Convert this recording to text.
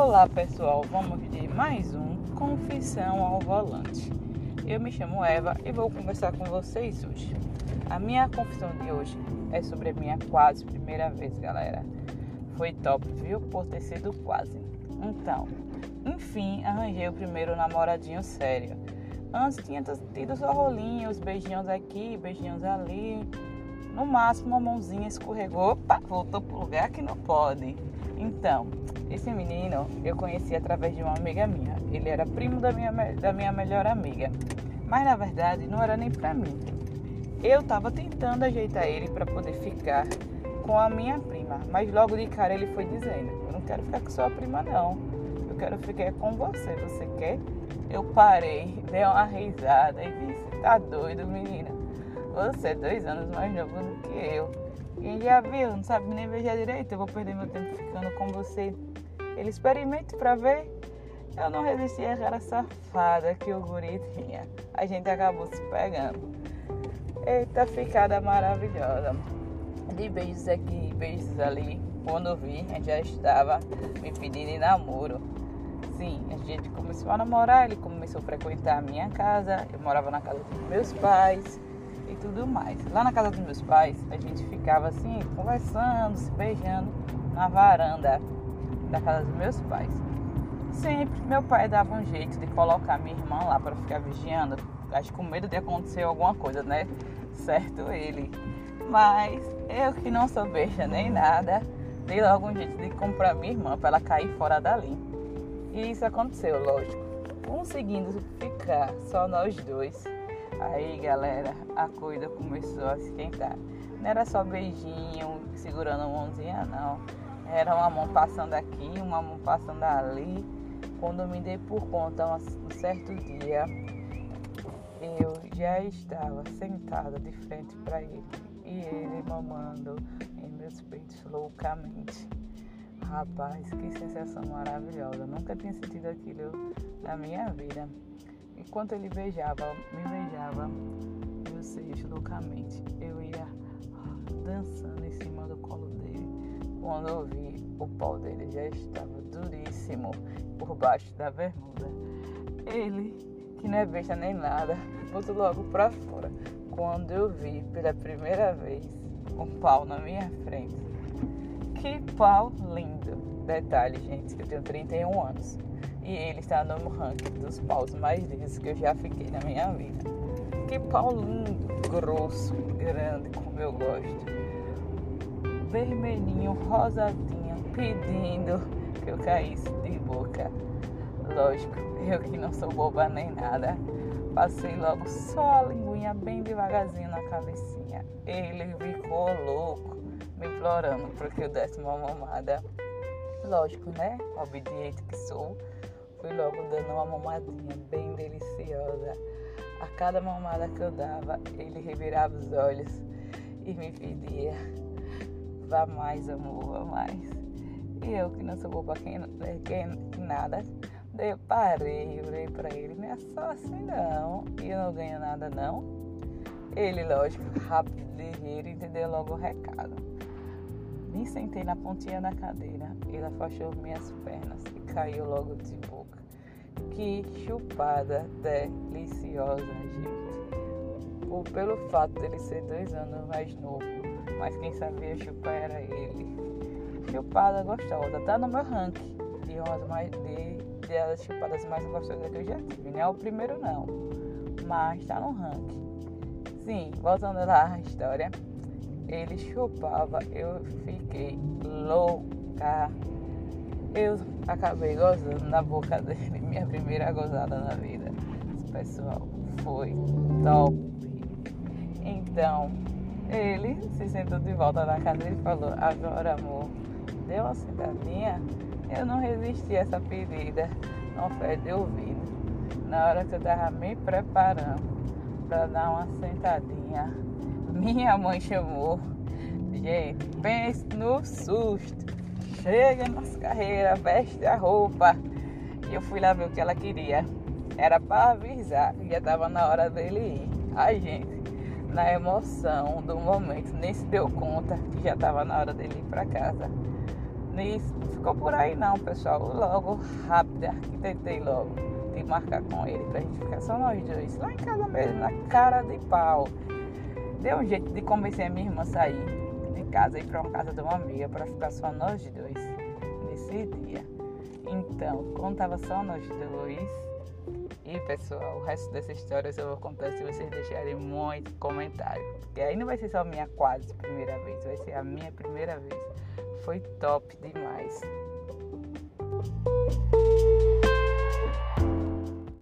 Olá pessoal, vamos de mais um Confissão ao Volante. Eu me chamo Eva e vou conversar com vocês hoje. A minha confissão de hoje é sobre a minha quase primeira vez, galera. Foi top, viu? Por ter sido quase. Então, enfim, arranjei o primeiro namoradinho sério. Antes tinha tido só rolinhos, beijinhos aqui, beijinhos ali. No máximo, a mãozinha escorregou, opa, voltou pro lugar que não pode. Então, esse menino eu conheci através de uma amiga minha. Ele era primo da minha, da minha melhor amiga. Mas na verdade não era nem pra mim. Eu tava tentando ajeitar ele para poder ficar com a minha prima. Mas logo de cara ele foi dizendo: Eu não quero ficar com sua prima, não. Eu quero ficar com você. Você quer? Eu parei, dei uma risada e disse: Tá doido, menina? Você é dois anos mais novo do que eu. Quem já viu, não sabe nem beijar direito, eu vou perder meu tempo ficando com você. Ele experimente pra ver. Eu não resisti à cara safada que o guri tinha. A gente acabou se pegando. Eita ficada maravilhosa. De beijos aqui, beijos ali. Quando vi, a gente já estava me pedindo namoro. Sim, a gente começou a namorar, ele começou a frequentar a minha casa. Eu morava na casa dos meus pais e tudo mais. Lá na casa dos meus pais, a gente ficava assim, conversando, se beijando na varanda da casa dos meus pais. Sempre meu pai dava um jeito de colocar minha irmã lá para ficar vigiando, acho com medo de acontecer alguma coisa, né? Certo ele. Mas eu que não sou beija nem nada, dei logo um jeito de comprar minha irmã para ela cair fora dali. E isso aconteceu, lógico. Conseguindo ficar só nós dois Aí, galera, a coisa começou a esquentar. Não era só beijinho, segurando a mãozinha, não. Era uma mão passando aqui, uma mão passando ali. Quando me dei por conta, um certo dia, eu já estava sentada de frente para ele e ele mamando em meus peitos loucamente. Rapaz, que sensação maravilhosa. Nunca tinha sentido aquilo na minha vida. Enquanto ele beijava, me beijava meus seios loucamente, eu ia dançando em cima do colo dele. Quando eu vi, o pau dele já estava duríssimo por baixo da bermuda. Ele, que não é besta nem nada, botou logo pra fora. Quando eu vi pela primeira vez um pau na minha frente. Que pau lindo! Detalhe, gente, eu tenho 31 anos e ele está no ranking dos paus mais lindos que eu já fiquei na minha vida. Que pau lindo, grosso, grande, como eu gosto. Vermelhinho, rosadinho, pedindo que eu caísse de boca. Lógico, eu que não sou boba nem nada. Passei logo só a linguinha bem devagarzinho na cabecinha. Ele ficou louco, me implorando para que eu desse uma mamada. Lógico, né? Obediente que sou Fui logo dando uma mamadinha bem deliciosa. A cada mamada que eu dava, ele revirava os olhos e me pedia: vá mais, amor, vá mais. E eu, que não sou boba quem, quem nada, daí eu parei, olhei pra ele: não é só assim não, e eu não ganho nada não. Ele, lógico, rápido, ligeiro, entendeu logo o recado. Me sentei na pontinha da cadeira, ele afastou minhas pernas e caiu logo de boca. Que chupada deliciosa, gente. Ou pelo fato dele ser dois anos mais novo, mas quem sabia chupar era ele. Chupada gostosa, tá no meu ranking de umas mais de, de as chupadas mais gostosas que eu já tive. Não é o primeiro não, mas tá no ranking. Sim, voltando lá à história, ele chupava, eu fiquei louca eu acabei gozando na boca dele, minha primeira gozada na vida. Pessoal, foi top. Então, ele se sentou de volta na casa e falou: Agora, amor, deu uma sentadinha. Eu não resisti a essa pedida, não fé de ouvido. Na hora que eu tava me preparando para dar uma sentadinha, minha mãe chamou. Gente, pense no susto chega nas carreiras, veste a roupa. E eu fui lá ver o que ela queria. Era para avisar que já estava na hora dele ir. A gente, na emoção do momento, nem se deu conta que já estava na hora dele ir para casa. nisso, ficou por aí não, pessoal. Logo, rápido, arquitetei logo de marcar com ele pra gente ficar só nós dois. Lá em casa mesmo, na cara de pau. Deu um jeito de convencer a minha irmã a sair de casa e pra uma casa de uma amiga pra ficar só nós dois nesse dia. Então, quando tava só nós dois, e pessoal, o resto dessa história eu vou contar se vocês deixarem muito comentário. Porque aí não vai ser só minha quase primeira vez, vai ser a minha primeira vez. Foi top demais.